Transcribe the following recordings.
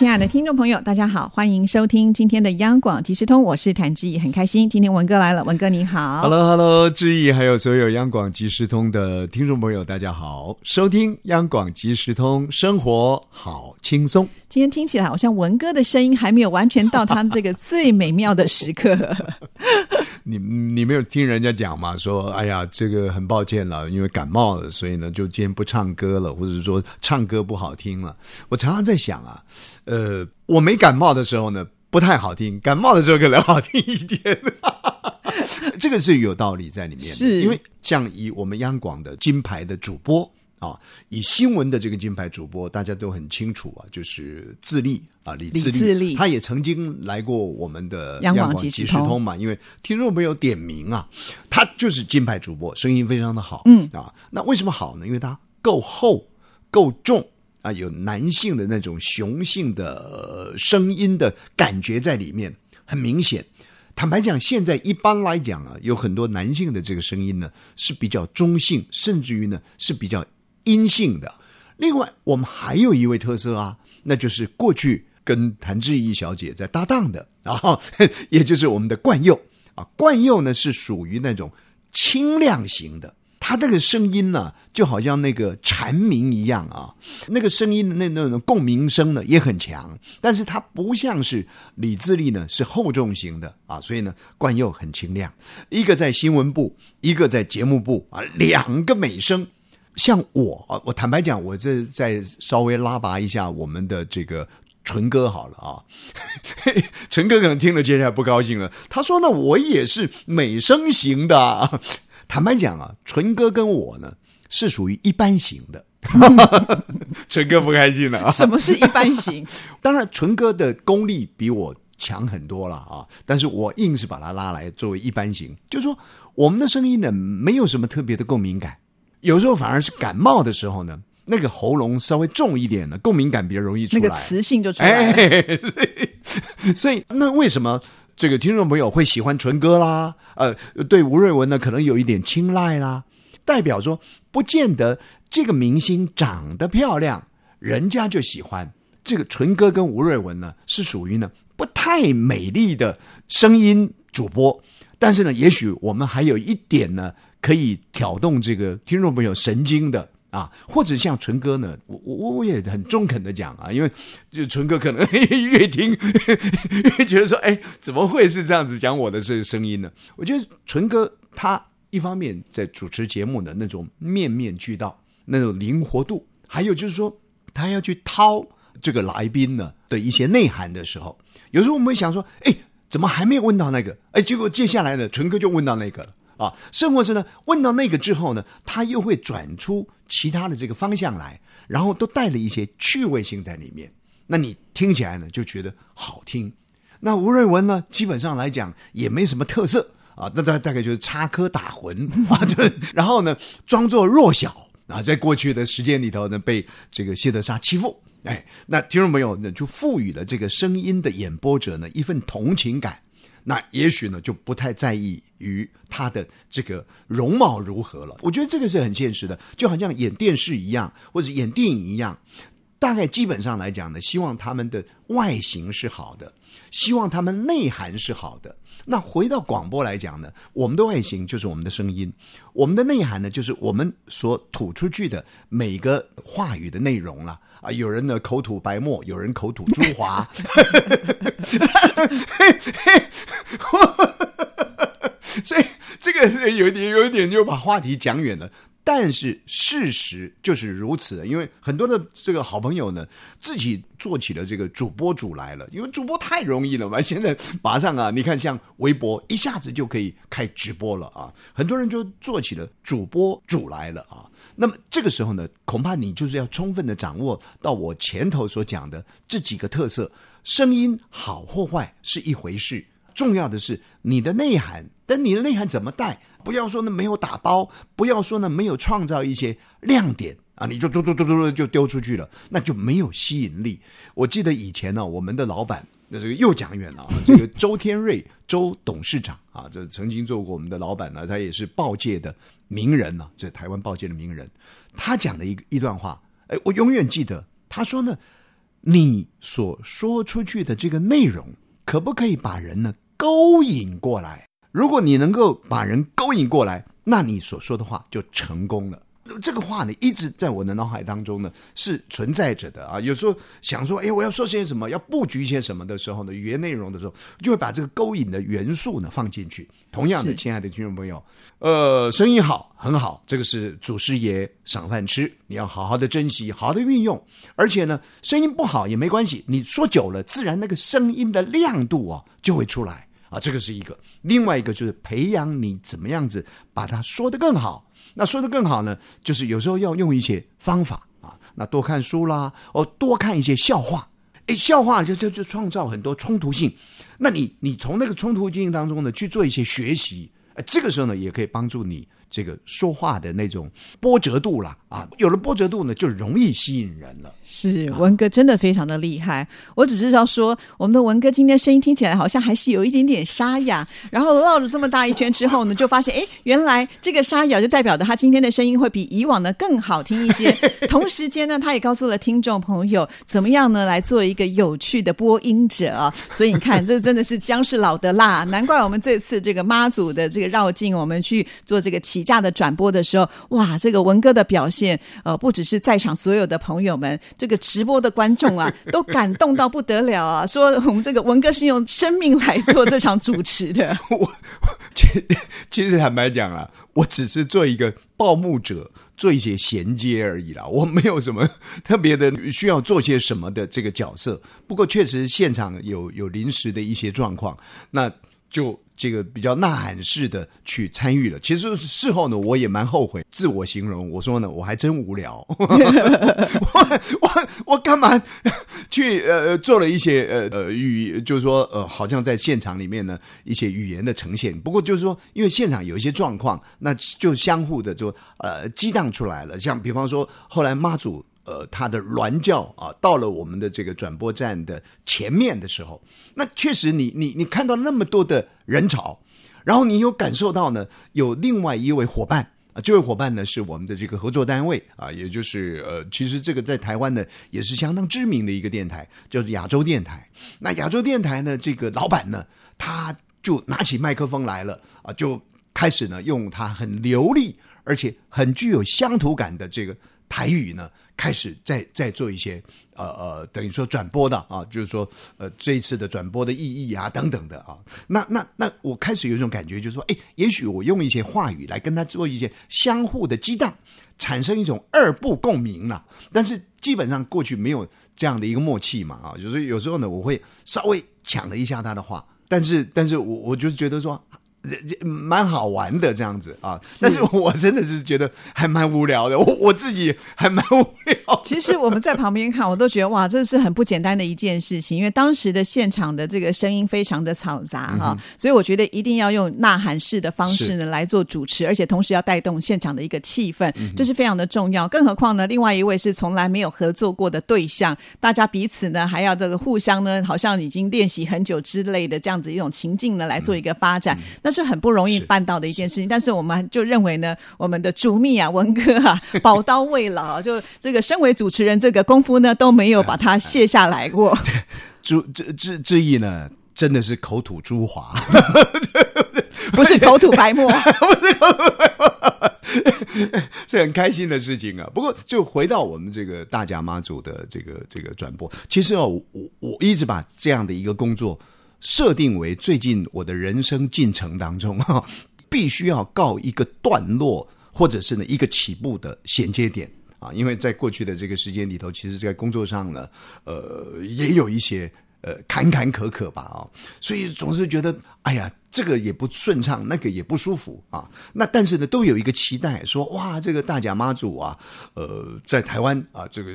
亲爱的听众朋友，大家好，欢迎收听今天的央广即时通，我是谭志毅，很开心今天文哥来了，文哥你好。Hello，Hello，志毅，还有所有央广即时通的听众朋友，大家好，收听央广即时通，生活好轻松。今天听起来好像文哥的声音还没有完全到他这个最美妙的时刻。你你没有听人家讲嘛？说哎呀，这个很抱歉了，因为感冒了，所以呢，就今天不唱歌了，或者说唱歌不好听了。我常常在想啊，呃，我没感冒的时候呢，不太好听；感冒的时候可能好听一点。这个是有道理在里面的，是因为像以我们央广的金牌的主播。啊，以新闻的这个金牌主播，大家都很清楚啊，就是自立啊，李自李自立他也曾经来过我们的央广广即即时通时通嘛，因为听众朋友点名啊，他就是金牌主播，声音非常的好，嗯啊，那为什么好呢？因为他够厚、够重啊，有男性的那种雄性的、呃声音的感觉在里面，很明显。坦白讲，现在一般来讲啊，有很多男性的这个声音呢是比较中性，甚至于呢是比较阴性的。另外，我们还有一位特色啊，那就是过去跟谭志毅小姐在搭档的啊，也就是我们的冠佑。啊。冠佑呢是属于那种清亮型的，他那个声音呢、就好像那个蝉鸣一样啊，那个声音的那那种共鸣声呢也很强，但是它不像是李自力呢是厚重型的。啊，所以呢冠佑很清亮，一个在新闻部，一个在节目部啊，两个美声。像我啊，我坦白讲，我这再稍微拉拔一下我们的这个纯哥好了啊，纯哥可能听了接下来不高兴了，他说呢，我也是美声型的啊。坦白讲啊，纯哥跟我呢是属于一般型的，纯哥不开心了啊。什么是一般型？当然，纯哥的功力比我强很多了啊，但是我硬是把他拉来作为一般型，就是说我们的声音呢没有什么特别的共鸣感，有时候反而是感冒的时候呢，那个喉咙稍微重一点的，共鸣感比较容易出来。那个磁性就出来了。哎，所以所以那为什么这个听众朋友会喜欢纯哥啦？呃，对吴瑞文呢，可能有一点青睐啦，代表说不见得这个明星长得漂亮，人家就喜欢。这个纯哥跟吴瑞文呢，是属于呢不太美丽的声音主播，但是呢，也许我们还有一点呢，可以挑动这个听众朋友神经的。啊，或者像纯哥呢，我我我也很中肯的讲啊，因为就纯哥可能 越听 越觉得说，哎，怎么会是这样子讲我的这个声音呢？我觉得纯哥他一方面在主持节目的那种面面俱到，那种灵活度，还有就是说他要去掏这个来宾呢的一些内涵的时候，有时候我们会想说，哎，怎么还没有问到那个？哎，结果接下来呢，纯哥就问到那个了。啊，甚或是呢，问到那个之后呢，他又会转出其他的这个方向来，然后都带了一些趣味性在里面。那你听起来呢，就觉得好听。那吴瑞文呢，基本上来讲也没什么特色啊，那大大概就是插科打诨啊，就 然后呢，装作弱小啊，在过去的时间里头呢，被这个谢德沙欺负。哎，那听众朋友呢，就赋予了这个声音的演播者呢一份同情感。那也许呢，就不太在意于他的这个容貌如何了。我觉得这个是很现实的，就好像演电视一样，或者演电影一样。大概基本上来讲呢，希望他们的外形是好的，希望他们内涵是好的。那回到广播来讲呢，我们的外形就是我们的声音，我们的内涵呢就是我们所吐出去的每个话语的内容了啊。有人呢口吐白沫，有人口吐珠华，所以这个有点有点就把话题讲远了。但是事实就是如此，因为很多的这个好朋友呢，自己做起了这个主播主来了，因为主播太容易了嘛。现在马上啊，你看像微博一下子就可以开直播了啊，很多人就做起了主播主来了啊。那么这个时候呢，恐怕你就是要充分的掌握到我前头所讲的这几个特色，声音好或坏是一回事，重要的是你的内涵，但你的内涵怎么带？不要说呢没有打包，不要说呢没有创造一些亮点啊，你就嘟嘟嘟嘟嘟就丢出去了，那就没有吸引力。我记得以前呢，我们的老板。那这个又讲远了啊！这个周天瑞周董事长啊，这曾经做过我们的老板呢，他也是报界的名人呢，这台湾报界的名人。他讲的一一段话，哎，我永远记得。他说呢，你所说出去的这个内容，可不可以把人呢勾引过来？如果你能够把人勾引过来，那你所说的话就成功了。这个话呢，一直在我的脑海当中呢是存在着的啊。有时候想说，哎，我要说些什么，要布局一些什么的时候呢，语言内容的时候，就会把这个勾引的元素呢放进去。同样的，亲爱的听众朋友，呃，声音好很好，这个是祖师爷赏饭吃，你要好好的珍惜，好好的运用。而且呢，声音不好也没关系，你说久了，自然那个声音的亮度啊就会出来啊。这个是一个，另外一个就是培养你怎么样子把它说得更好。那说得更好呢，就是有时候要用一些方法啊，那多看书啦，哦，多看一些笑话，哎，笑话就就就创造很多冲突性，那你你从那个冲突性当中呢去做一些学习，哎，这个时候呢也可以帮助你。这个说话的那种波折度啦，啊，有了波折度呢，就容易吸引人了。是文哥真的非常的厉害。我只是要说，我们的文哥今天声音听起来好像还是有一点点沙哑。然后绕了这么大一圈之后呢，就发现，哎，原来这个沙哑就代表着他今天的声音会比以往的更好听一些。同时间呢，他也告诉了听众朋友，怎么样呢来做一个有趣的播音者啊。所以你看，这真的是姜是老的辣，难怪我们这次这个妈祖的这个绕境，我们去做这个起。价的转播的时候，哇，这个文哥的表现，呃，不只是在场所有的朋友们，这个直播的观众啊，都感动到不得了啊！说我们这个文哥是用生命来做这场主持的。我其其实坦白讲啊，我只是做一个报幕者，做一些衔接而已啦，我没有什么特别的需要做些什么的这个角色。不过确实现场有有临时的一些状况，那就。这个比较呐喊式的去参与了，其实事后呢，我也蛮后悔。自我形容，我说呢，我还真无聊，我我我干嘛去呃做了一些呃呃语，就是说呃，好像在现场里面呢一些语言的呈现。不过就是说，因为现场有一些状况，那就相互的就呃激荡出来了。像比方说，后来妈祖。呃，他的銮教啊，到了我们的这个转播站的前面的时候，那确实，你你你看到那么多的人潮，然后你有感受到呢，有另外一位伙伴啊，这位伙伴呢是我们的这个合作单位啊，也就是呃，其实这个在台湾呢也是相当知名的一个电台，叫做亚洲电台。那亚洲电台呢，这个老板呢，他就拿起麦克风来了啊，就开始呢用他很流利而且很具有乡土感的这个。台语呢，开始在在做一些呃呃，等于说转播的啊，就是说呃这一次的转播的意义啊等等的啊，那那那我开始有一种感觉，就是说，哎，也许我用一些话语来跟他做一些相互的激荡，产生一种二部共鸣了。但是基本上过去没有这样的一个默契嘛啊，就是有时候呢，我会稍微抢了一下他的话，但是但是我我就是觉得说。蛮好玩的这样子啊，但是我真的是觉得还蛮无聊的，我我自己还蛮无聊。其实我们在旁边看，我都觉得哇，这是很不简单的一件事情，因为当时的现场的这个声音非常的嘈杂哈，所以我觉得一定要用呐喊式的方式呢来做主持，而且同时要带动现场的一个气氛，这是非常的重要。更何况呢，另外一位是从来没有合作过的对象，大家彼此呢还要这个互相呢，好像已经练习很久之类的这样子一种情境呢来做一个发展。那是很不容易办到的一件事情，但是我们就认为呢，我们的主秘啊，文哥啊，宝刀未老，就这个身为主持人，这个功夫呢都没有把它卸下来过。朱志志志毅呢，真的是口吐珠华，不是口吐白沫，不是口吐白沫，是很开心的事情啊。不过，就回到我们这个大甲妈祖的这个这个转播，其实哦，我我一直把这样的一个工作。设定为最近我的人生进程当中哈，必须要告一个段落，或者是呢一个起步的衔接点啊，因为在过去的这个时间里头，其实在工作上呢，呃，也有一些。呃，坎坎坷坷吧啊，所以总是觉得，哎呀，这个也不顺畅，那个也不舒服啊。那但是呢，都有一个期待，说哇，这个大甲妈祖啊，呃，在台湾啊，这个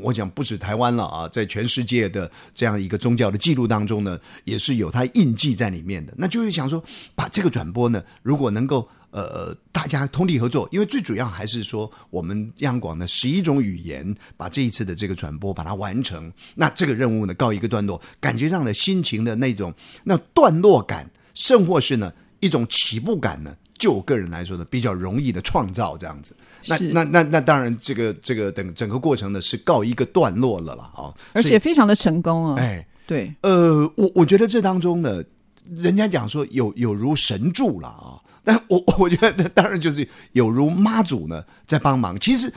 我讲不止台湾了啊，在全世界的这样一个宗教的记录当中呢，也是有它印记在里面的。那就是想说，把这个转播呢，如果能够呃，大家通力合作，因为最主要还是说我们央广的十一种语言，把这一次的这个转播把它完成。那这个任务呢告一个段落，感觉上的心情的那种那段落感，甚或是呢一种起步感呢，就我个人来说呢，比较容易的创造这样子。那那那那当然，这个这个等整个过程呢是告一个段落了啦啊，而且非常的成功啊！哎。对，呃，我我觉得这当中呢，人家讲说有有如神助了啊，但我我觉得当然就是有如妈祖呢在帮忙。其实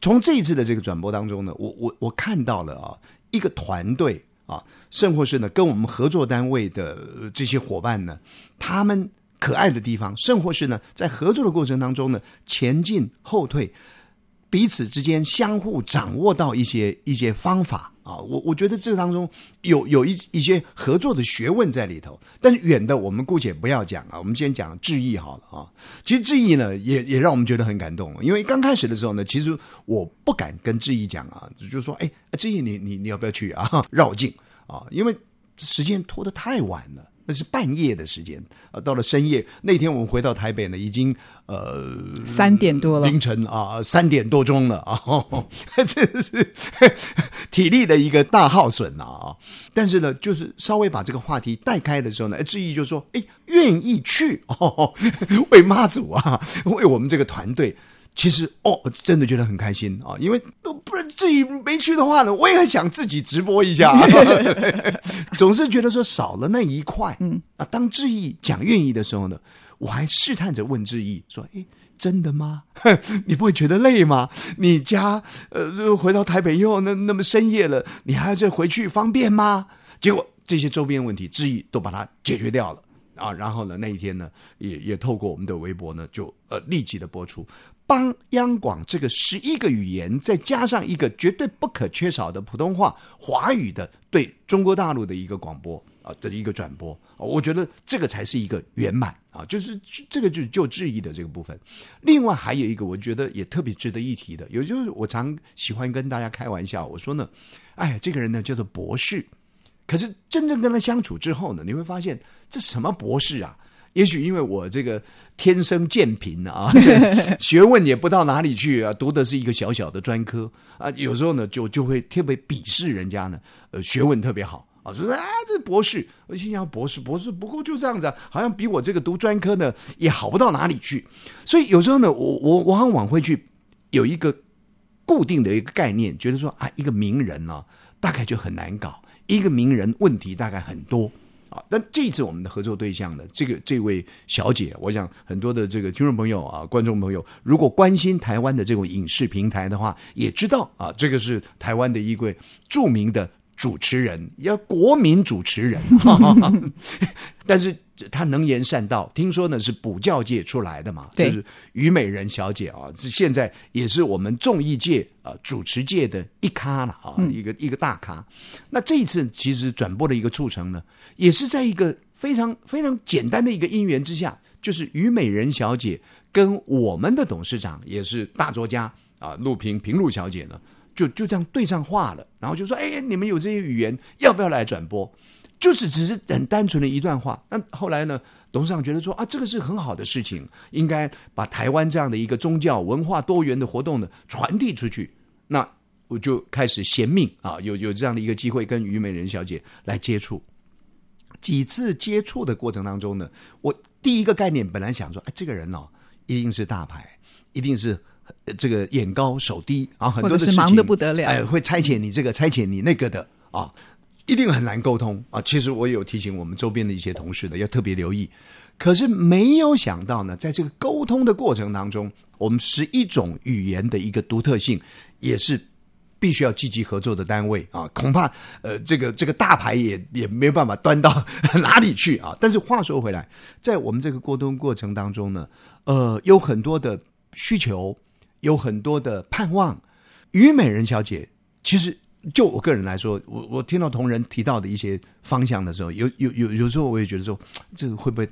从这一次的这个转播当中呢，我我我看到了啊，一个团队啊，甚或是呢跟我们合作单位的呃这些伙伴呢，他们可爱的地方，甚或是呢在合作的过程当中呢，前进后退。彼此之间相互掌握到一些一些方法啊，我我觉得这当中有有一一些合作的学问在里头。但是远的我们姑且不要讲啊，我们先讲志毅好了啊。其实志毅呢，也也让我们觉得很感动，因为刚开始的时候呢，其实我不敢跟志毅讲啊，就是说哎，志毅你你你要不要去啊？绕境啊，因为时间拖得太晚了。那是半夜的时间啊，到了深夜那天我们回到台北呢，已经呃三点多了，凌晨啊三点多钟了啊，这是 体力的一个大耗损啊。但是呢，就是稍微把这个话题带开的时候呢，志毅就说：“哎，愿意去哦，为妈祖啊，为我们这个团队。”其实哦，真的觉得很开心啊，因为不然自己没去的话呢，我也很想自己直播一下，总是觉得说少了那一块。嗯啊，当志毅讲愿意的时候呢，我还试探着问志毅说：“哎，真的吗？你不会觉得累吗？你家呃回到台北以后，那那么深夜了，你还要再回去方便吗？”结果这些周边问题，志毅都把它解决掉了啊。然后呢，那一天呢，也也透过我们的微博呢，就呃立即的播出。帮央广这个十一个语言，再加上一个绝对不可缺少的普通话、华语的对中国大陆的一个广播啊的一个转播，我觉得这个才是一个圆满啊，就是这个就是就质疑的这个部分。另外还有一个，我觉得也特别值得一提的，也就是我常喜欢跟大家开玩笑，我说呢，哎，这个人呢叫做博士，可是真正跟他相处之后呢，你会发现这什么博士啊？也许因为我这个天生贱贫啊，学问也不到哪里去啊，读的是一个小小的专科啊，有时候呢就就会特别鄙视人家呢，呃，学问特别好啊，说啊这博士，我心想博士博士不过就这样子，好像比我这个读专科呢也好不到哪里去，所以有时候呢，我我往往会去有一个固定的一个概念，觉得说啊，一个名人呢大概就很难搞，一个名人问题大概很多。啊，但这次我们的合作对象呢，这个这位小姐，我想很多的这个听众朋友啊、观众朋友，如果关心台湾的这种影视平台的话，也知道啊，这个是台湾的一位著名的主持人，要国民主持人，但是他能言善道，听说呢是补教界出来的嘛，就是虞美人小姐啊，是现在也是我们综艺界啊主持界的一咖了啊，一个一个大咖。那这一次其实转播的一个促成呢，也是在一个非常非常简单的一个因缘之下，就是虞美人小姐跟我们的董事长也是大作家啊陆平平陆小姐呢，就就这样对上话了，然后就说：“哎，你们有这些语言，要不要来转播？”就是只是很单纯的一段话。那后来呢，董事长觉得说：“啊，这个是很好的事情，应该把台湾这样的一个宗教文化多元的活动呢传递出去。”那我就开始衔命啊，有有这样的一个机会跟虞美人小姐来接触。几次接触的过程当中呢，我第一个概念本来想说：“哎，这个人哦，一定是大牌，一定是。”这个眼高手低啊，很多的事情忙得不得了，哎，会差遣你这个，差遣你那个的啊，一定很难沟通啊。其实我有提醒我们周边的一些同事的，要特别留意。可是没有想到呢，在这个沟通的过程当中，我们十一种语言的一个独特性，也是必须要积极合作的单位啊。恐怕呃，这个这个大牌也也没办法端到 哪里去啊。但是话说回来，在我们这个沟通过程当中呢，呃，有很多的需求。有很多的盼望，虞美人小姐，其实就我个人来说，我我听到同仁提到的一些方向的时候，有有有有时候我也觉得说，这个会不会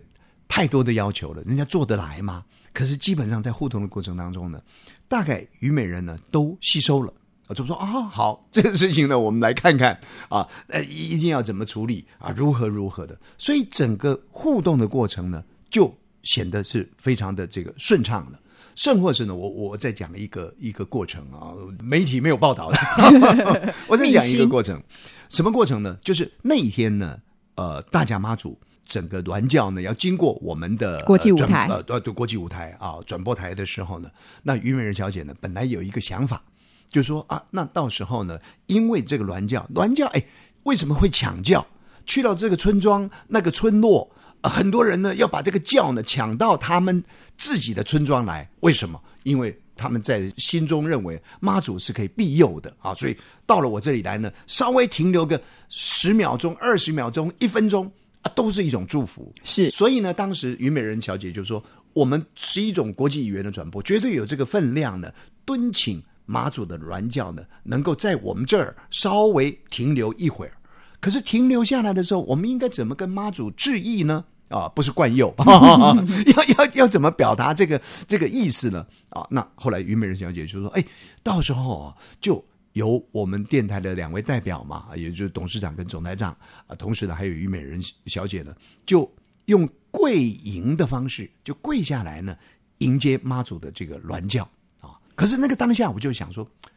太多的要求了？人家做得来吗？可是基本上在互动的过程当中呢，大概虞美人呢都吸收了啊，就说啊好，这个事情呢我们来看看啊，呃一定要怎么处理啊，如何如何的，所以整个互动的过程呢就显得是非常的这个顺畅的。甚或是呢，我我再讲一个一个过程啊，媒体没有报道的，我再讲一个过程，什么过程呢？就是那一天呢，呃，大甲妈祖整个銮教呢要经过我们的国际舞台呃呃对国际舞台啊转播台的时候呢，那虞美人小姐呢本来有一个想法，就是说啊，那到时候呢，因为这个銮教銮教哎为什么会抢教？去到这个村庄那个村落。很多人呢要把这个教呢抢到他们自己的村庄来，为什么？因为他们在心中认为妈祖是可以庇佑的啊，所以到了我这里来呢，稍微停留个十秒钟、二十秒钟、一分钟啊，都是一种祝福。是，所以呢，当时虞美人小姐就说，我们是一种国际语言的传播，绝对有这个分量呢，敦请妈祖的銮教呢，能够在我们这儿稍微停留一会儿。可是停留下来的时候，我们应该怎么跟妈祖致意呢？啊，不是惯用，要要要怎么表达这个这个意思呢？啊，那后来虞美人小姐就说：“哎，到时候啊，就由我们电台的两位代表嘛，也就是董事长跟总台长啊，同时呢还有虞美人小姐呢，就用跪迎的方式，就跪下来呢，迎接妈祖的这个銮轿啊。可是那个当下，我就想说，哎呀。”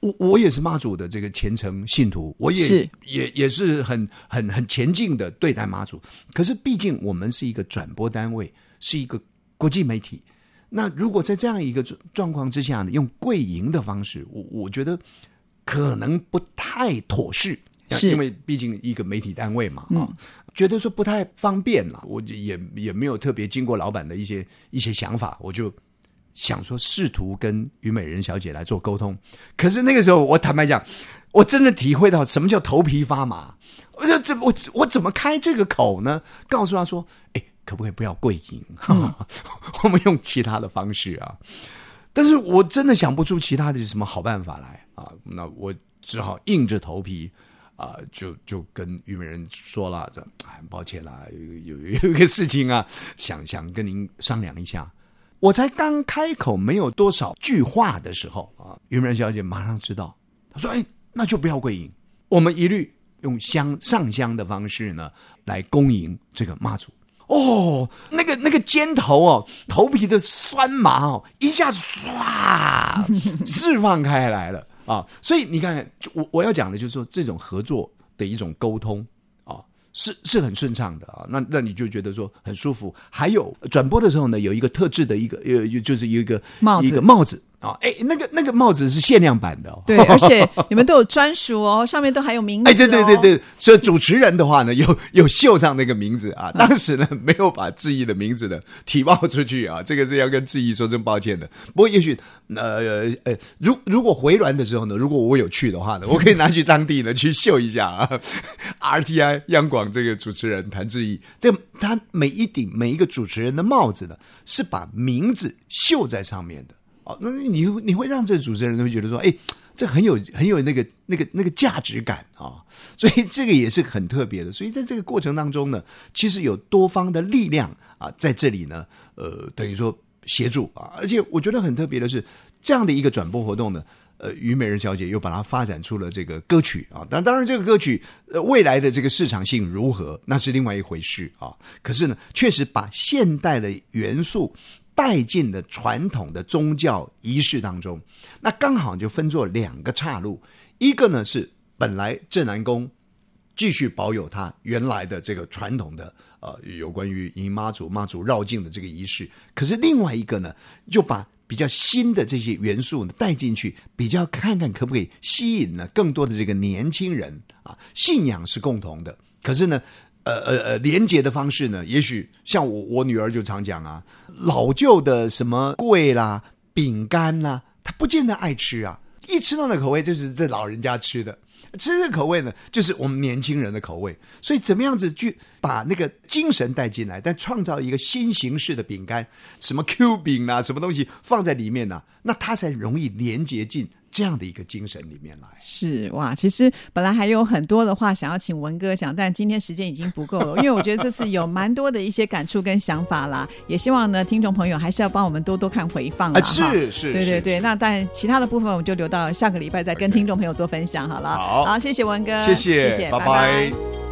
我我也是妈祖的这个虔诚信徒，我也也也是很很很前进的对待妈祖。可是毕竟我们是一个转播单位，是一个国际媒体。那如果在这样一个状况之下呢，用跪迎的方式，我我觉得可能不太妥适，因为毕竟一个媒体单位嘛啊，觉得说不太方便了。我也也没有特别经过老板的一些一些想法，我就。想说试图跟虞美人小姐来做沟通，可是那个时候我坦白讲，我真的体会到什么叫头皮发麻。我说怎我我怎么开这个口呢？告诉他说，哎，可不可以不要跪迎？我们用其他的方式啊。但是我真的想不出其他的什么好办法来啊。那我只好硬着头皮啊，就就跟虞美人说了，这很抱歉啦，有有有一个事情啊，想想跟您商量一下。我才刚开口没有多少句话的时候啊，虞美人小姐马上知道，她说：“哎，那就不要跪迎，我们一律用香上香的方式呢来恭迎这个妈祖。”哦，那个那个肩头哦，头皮的酸麻哦，一下子唰释放开来了啊！所以你看，我我要讲的就是说，这种合作的一种沟通。是是很顺畅的啊，那那你就觉得说很舒服。还有转播的时候呢，有一个特制的一个呃，就是有一个帽子，一个帽子。啊，哎，那个那个帽子是限量版的，哦，对，而且你们都有专属哦，上面都还有名字。哎，对对对对，所以主持人的话呢，有有绣上那个名字啊。当时呢，没有把志毅的名字呢提报出去啊，这个是要跟志毅说声抱歉的。不过也许呃呃，如如果回銮的时候呢，如果我有去的话呢，我可以拿去当地呢去秀一下啊。RTI 央广这个主持人谭志毅，这他每一顶每一个主持人的帽子呢，是把名字绣在上面的。那你你会让这主持人会觉得说，哎，这很有很有那个那个那个价值感啊，所以这个也是很特别的。所以在这个过程当中呢，其实有多方的力量啊，在这里呢，呃，等于说协助啊，而且我觉得很特别的是，这样的一个转播活动呢，呃，虞美人小姐又把它发展出了这个歌曲啊，但当然这个歌曲呃未来的这个市场性如何，那是另外一回事啊。可是呢，确实把现代的元素。带进了传统的宗教仪式当中，那刚好就分作两个岔路，一个呢是本来镇南宫继续保有它原来的这个传统的呃有关于迎妈祖、妈祖绕境的这个仪式，可是另外一个呢就把比较新的这些元素呢带进去，比较看看可不可以吸引呢更多的这个年轻人啊，信仰是共同的，可是呢。呃呃呃，连接的方式呢？也许像我我女儿就常讲啊，老旧的什么贵啦、饼干啦，她不见得爱吃啊。一吃到那口味，就是这老人家吃的；吃这口味呢，就是我们年轻人的口味。所以怎么样子去把那个精神带进来，但创造一个新形式的饼干，什么 Q 饼啊，什么东西放在里面呢？那它才容易连接进。这样的一个精神里面来。是哇，其实本来还有很多的话想要请文哥讲，但今天时间已经不够了，因为我觉得这次有蛮多的一些感触跟想法啦，也希望呢听众朋友还是要帮我们多多看回放啊，是是，对对对，那但其他的部分我们就留到下个礼拜再跟听众朋友做分享好了，好，好，谢谢文哥，谢谢，谢谢，拜拜。